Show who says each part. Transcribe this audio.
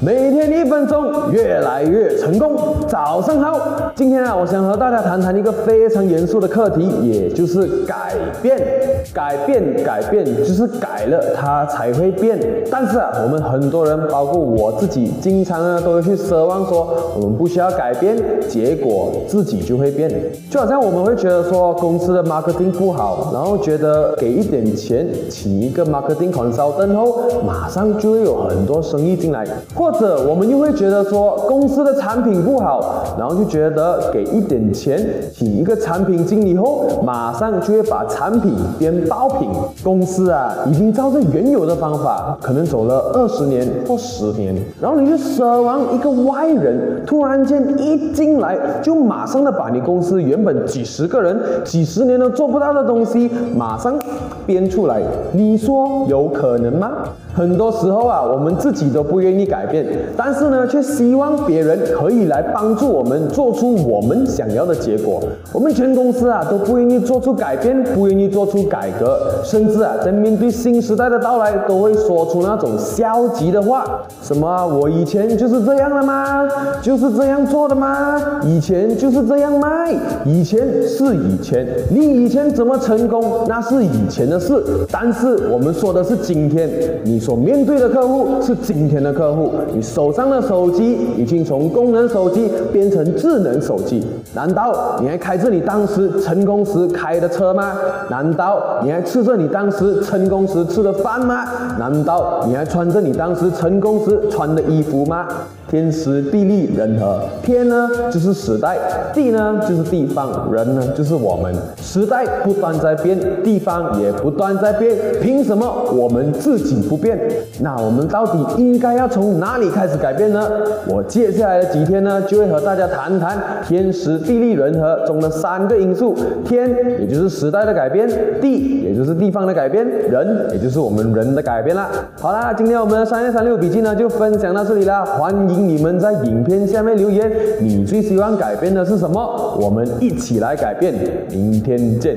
Speaker 1: 每天一分钟，越来越成功。早上好，今天啊，我想和大家谈谈一个非常严肃的课题，也就是改变。改变，改变，就是改了它才会变。但是啊，我们很多人，包括我自己，经常呢都会去奢望说，我们不需要改变，结果自己就会变。就好像我们会觉得说，公司的 marketing 不好，然后觉得给一点钱，请一个 marketing consultant 后，马上就会有很多生意进来，或者我们又会觉得说公司的产品不好，然后就觉得给一点钱请一个产品经理后，马上就会把产品变爆品。公司啊，已经照着原有的方法，可能走了二十年或十年，然后你就奢望一个外人突然间一进来，就马上的把你公司原本几十个人几十年都做不到的东西，马上编出来，你说有可能吗？很多时候啊，我们自己都不愿意改变，但是呢，却希望别人可以来帮助我们做出我们想要的结果。我们全公司啊都不愿意做出改变，不愿意做出改革，甚至啊在面对新时代的到来，都会说出那种消极的话：什么我以前就是这样的吗？就是这样做的吗？以前就是这样卖，以前是以前，你以前怎么成功，那是以前的事。但是我们说的是今天，你。所面对的客户是今天的客户，你手上的手机已经从功能手机变成智能手机。难道你还开着你当时成功时开的车吗？难道你还吃着你当时成功时吃的饭吗？难道你还穿着你当时成功时穿的衣服吗？天时地利人和，天呢就是时代，地呢就是地方，人呢就是我们。时代不断在变，地方也不断在变，凭什么我们自己不变？那我们到底应该要从哪哪里开始改变呢？我接下来的几天呢，就会和大家谈谈天时地利人和中的三个因素：天，也就是时代的改变；地，也就是地方的改变；人，也就是我们人的改变啦。好啦，今天我们的三月三六笔记呢，就分享到这里啦，欢迎。你们在影片下面留言，你最希望改变的是什么？我们一起来改变，明天见。